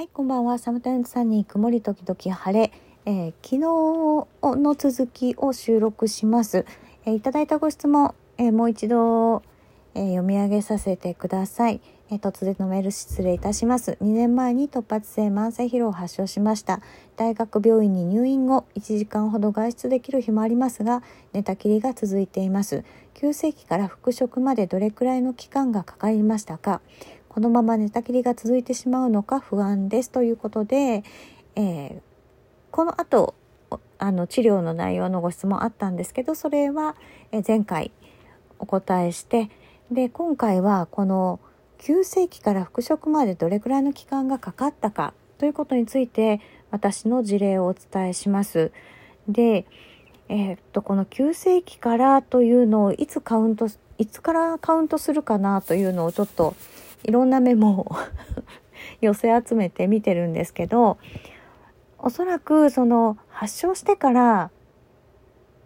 はい、こんばんは。 Sometimes Sunny 曇り時々晴れ、えー、昨日の続きを収録します。えー、いただいたご質問、えー、もう一度、え読み上げさせてください、え突然のメール失礼いたします。2年前に突発性慢性疲労を発症しました。大学病院に入院後、1時間ほど外出できる日もありますが、寝たきりが続いています。急性期から復職までどれくらいの期間がかかりましたか？このまま寝たきりが続いてしまうのか不安ですということで、えー、この後あの治療の内容のご質問あったんですけどそれは前回お答えしてで今回はこの急性期から復職までどれくらいの期間がかかったかということについて私の事例をお伝えします。で、えー、っとこの急性期からというのをいつカウントいつからカウントするかなというのをちょっといろんなメモを 寄せ集めて見てるんですけどおそらくその発症してから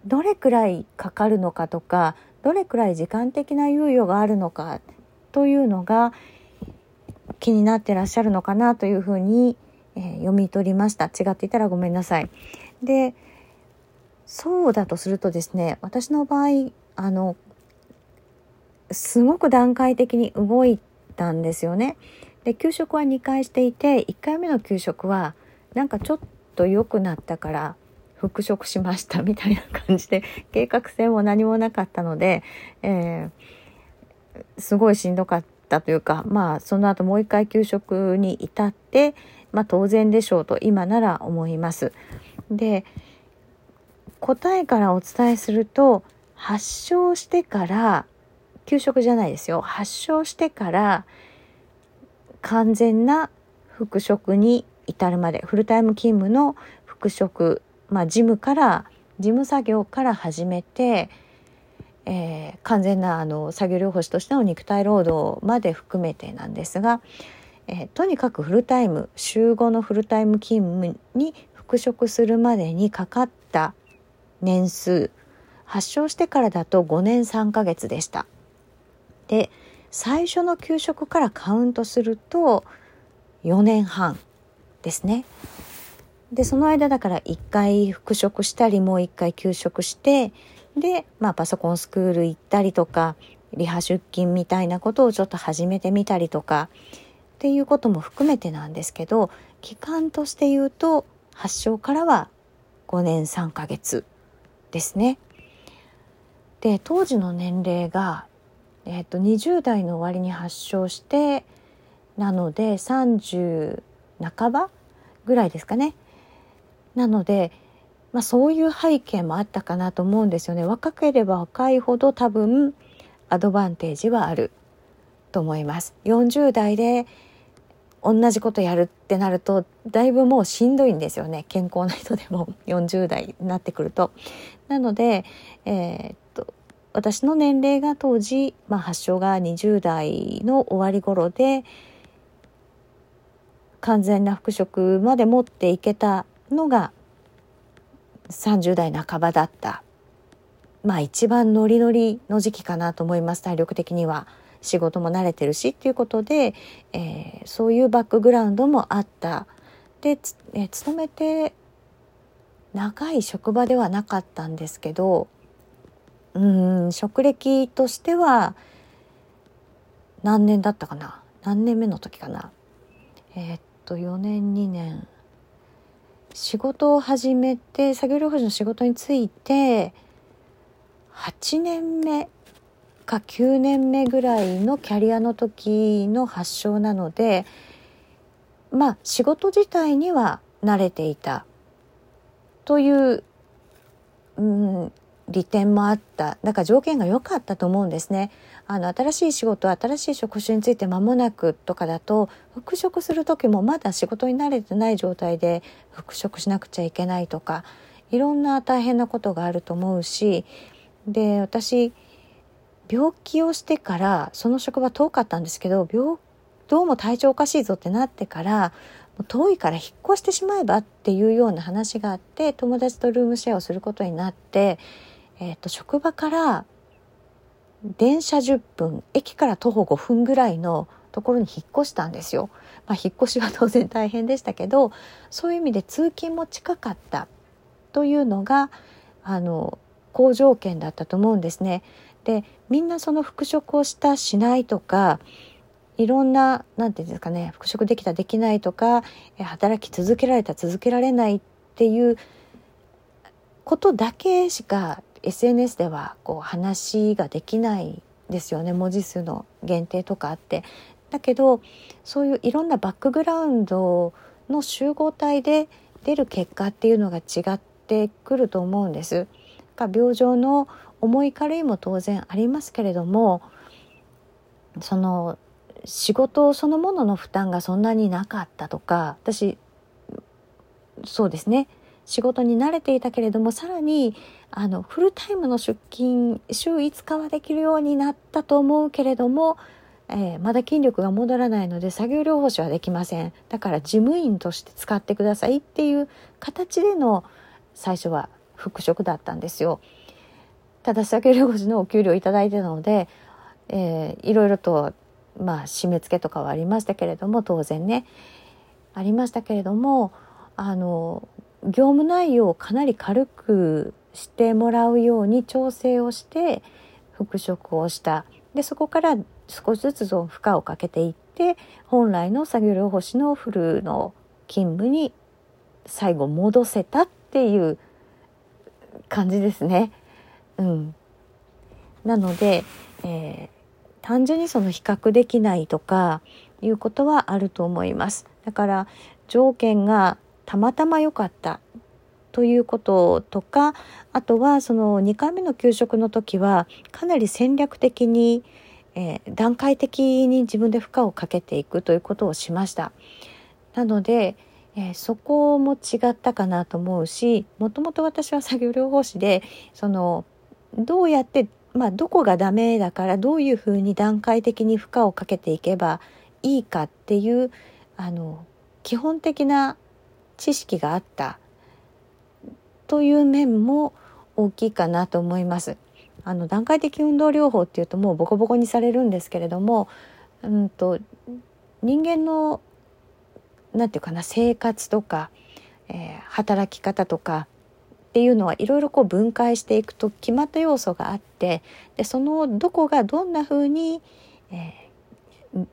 どれくらいかかるのかとかどれくらい時間的な猶予があるのかというのが気になってらっしゃるのかなというふうに、えー、読み取りました違っていたらごめんなさい。でそうだとするとですね私の場合あのすごく段階的に動いたんですよね。で給食は2回していて1回目の給食はなんかちょっと良くなったから復職しましたみたいな感じで計画性も何もなかったので、えー、すごいしんどかったというかまあその後もう一回給食に至って、まあ、当然でしょうと今なら思います。で答えからお伝えすると発症してから給食じゃないですよ発症してから完全な復職に至るまでフルタイム勤務の復職まあ事務から事務作業から始めて、えー、完全なあの作業療法士としての肉体労働まで含めてなんですが、えー、とにかくフルタイム週5のフルタイム勤務に復職するまでにかかった年数発症してからだと5年3ヶ月でした。で最初の給食からカウントすると4年半ですね。でその間だから1回復職したりもう1回休職してで、まあ、パソコンスクール行ったりとかリハ出勤みたいなことをちょっと始めてみたりとかっていうことも含めてなんですけど期間として言うと発症からは5年3ヶ月ですね。で当時の年齢がえーと、20代の終わりに発症してなので30半ばぐらいですかね。なので、まあ、そういう背景もあったかなと思うんですよね。若ければ若いほど多分アドバンテージはあると思います。40代で同じことやるってなるとだいぶもうしんどいんですよね健康な人でも40代になってくると。なので、えー、私の年齢が当時、まあ、発症が20代の終わり頃で完全な復職まで持っていけたのが30代半ばだった。まあ一番ノリノリの時期かなと思います。体力的には。仕事も慣れてるしっていうことで、えー、そういうバックグラウンドもあった。で、えー、勤めて長い職場ではなかったんですけどうん職歴としては何年だったかな？何年目の時かな？えー、っと4年2年。仕事を始めて作業療法士の仕事について8年目か9年目ぐらいのキャリアの時の発症なのでまあ仕事自体には慣れていたという、うん、利点もあっただから条件が良かったと思うんですね。あの新しい仕事新しい職種について間もなくとかだと復職する時もまだ仕事に慣れてない状態で復職しなくちゃいけないとかいろんな大変なことがあると思うしで私病気をしてからその職場遠かったんですけど病どうも体調おかしいぞってなってから遠いから引っ越してしまえばっていうような話があって友達とルームシェアをすることになってえーと、職場から電車10分駅から徒歩5分ぐらいのところに引っ越したんですよ。まあ、引っ越しは当然大変でしたけどそういう意味で通勤も近かったというのがあの好条件だったと思うんですね。でみんなその復職をしたしないとかいろんな何て言うんですかね復職できたできないとか働き続けられた続けられないっていうことだけしか SNS ではこう話ができないですよね。文字数の限定とかあって。だけどそういういろんなバックグラウンドの集合体で出る結果っていうのが違ってくると思うんです。病状の重い軽いも当然ありますけれどもその仕事そのものの負担がそんなになかったとか私そうですね。仕事に慣れていたけれどもさらにあのフルタイムの出勤週5日はできるようになったと思うけれども、えー、まだ筋力が戻らないので作業療法士はできませんだから事務員として使ってくださいっていう形での最初は復職だったんですよ。ただ作業療法士のお給料をいただいてたので、えー、いろいろとまあ締め付けとかはありましたけれども当然ねありましたけれどもあの業務内容をかなり軽くしてもらうように調整をして復職をしたでそこから少しずつ負荷をかけていって本来の作業療法士のフルの勤務に最後戻せたっていう感じですね。うん、なので、えー、単純にその比較できないとかいうことはあると思います。だから条件がたまたま良かったということとかあとはその2回目の給食の時はかなり戦略的に、えー、段階的に自分で負荷をかけていくということをしました。なので、えー、そこも違ったかなと思うしもともと私は作業療法士でそのどうやってまあ、どこがダメだからどういうふうに段階的に負荷をかけていけばいいかっていうあの基本的な知識があったという面も大きいかなと思います。あの段階的運動療法っていうともうボコボコにされるんですけれども、うんと、人間の何て言うかな生活とか、えー、働き方とかっていうのはいろいろこう分解していくと決まった要素があってでそのどこがどんな風に、えー、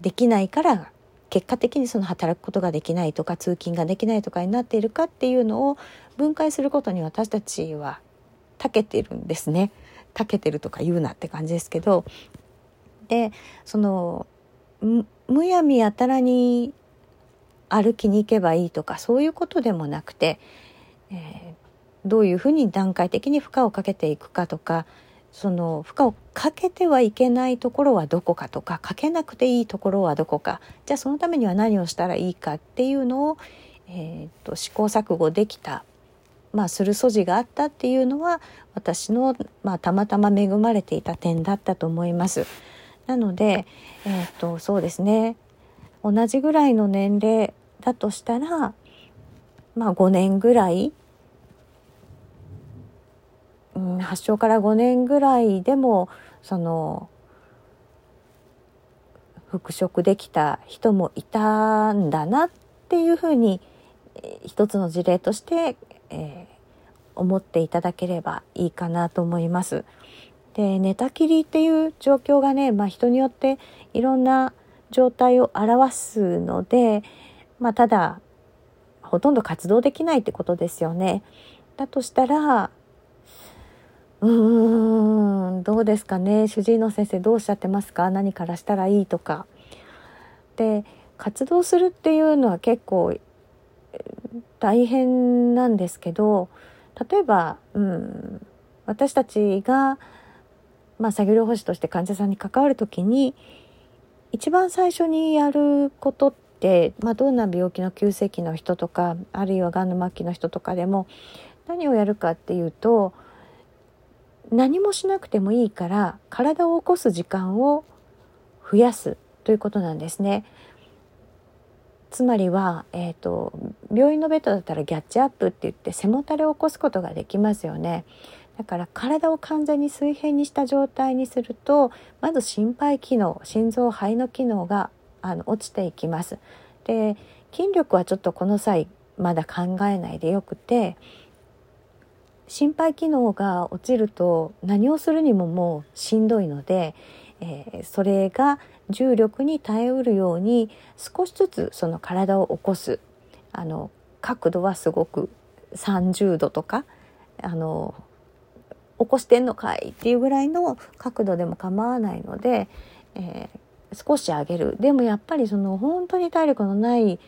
できないから結果的にその働くことができないとか通勤ができないとかになっているかっていうのを分解することに私たちは長けてるんですね。長けてるとか言うなって感じですけどでそのむやみやたらに歩きに行けばいいとかそういうことでもなくて、えー、どういうふうに段階的に負荷をかけていくかとかその負荷をかけてはいけないところはどこかとかかけなくていいところはどこかじゃあそのためには何をしたらいいかっていうのを、えーと、試行錯誤できた、まあ、する素地があったっていうのは私の、まあ、たまたま恵まれていた点だったと思います。なので、えーとそうですね同じぐらいの年齢だとしたら、まあ、5年ぐらいうん、発症から5年ぐらいでもその復職できた人もいたんだなっていうふうに一つの事例として、えー、思っていただければいいかなと思います。で寝たきりっていう状況がね、まあ、人によっていろんな状態を表すので、まあ、ただほとんど活動できないってことですよね。だとしたらうーん。どうですかね？主治医の先生どうおっしゃってますか？何からしたらいいとか。で活動するっていうのは結構大変なんですけど例えば、うん、私たちが、まあ、作業療法士として患者さんに関わる時に一番最初にやることって、まあ、どんな病気の急性期の人とかあるいはがんの末期の人とかでも何をやるかっていうと何もしなくてもいいから体を起こす時間を増やすということなんですね。つまりは、えーと、病院のベッドだったらギャッチアップって言って背もたれを起こすことができますよね。だから体を完全に水平にした状態にするとまず心肺機能心臓肺の機能があの落ちていきます。で筋力はちょっとこの際まだ考えないでよくて心肺機能が落ちると何をするにももうしんどいので、えー、それが重力に耐えうるように少しずつその体を起こす。あの角度はすごく30度とかあの起こしてんのかいっていうぐらいの角度でも構わないので、えー、少し上げる。でもやっぱりその本当に体力のない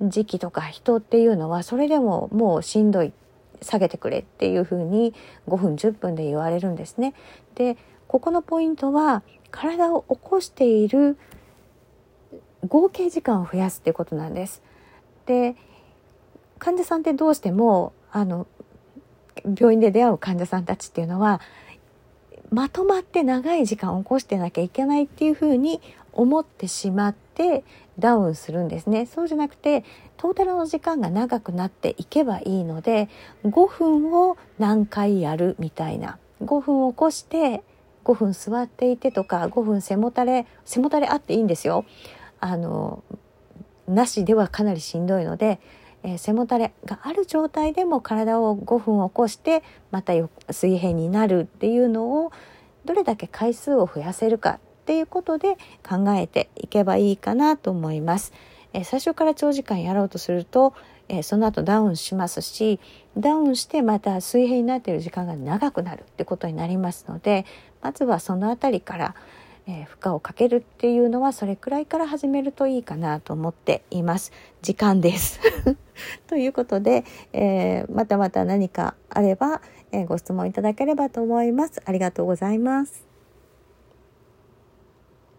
時期とか人っていうのはそれでももうしんどい。下げてくれっていうふうに5分10分で言われるんですね。でここのポイントは体を起こしている合計時間を増やすっていうことなんです。で患者さんってどうしてもあの病院で出会う患者さんたちっていうのはまとまって長い時間を起こしてなきゃいけないっていうふうに思ってしまってダウンするんですね。そうじゃなくてトータルの時間が長くなっていけばいいので5分を何回やるみたいな5分起こして5分座っていてとか5分背もたれ背もたれあっていいんですよ。あのなしではかなりしんどいのでえー、背もたれがある状態でも体を5分起こしてまた水平になるっていうのをどれだけ回数を増やせるかっていうことで考えていけばいいかなと思います。え、最初から長時間やろうとすると、え、その後ダウンしますしダウンしてまた水平になっている時間が長くなるってことになりますのでまずはその辺りからえ、負荷をかけるっていうのはそれくらいから始めるといいかなと思っています。時間です ということで、えー、またまた何かあれば、え、ご質問いただければと思います。ありがとうございます。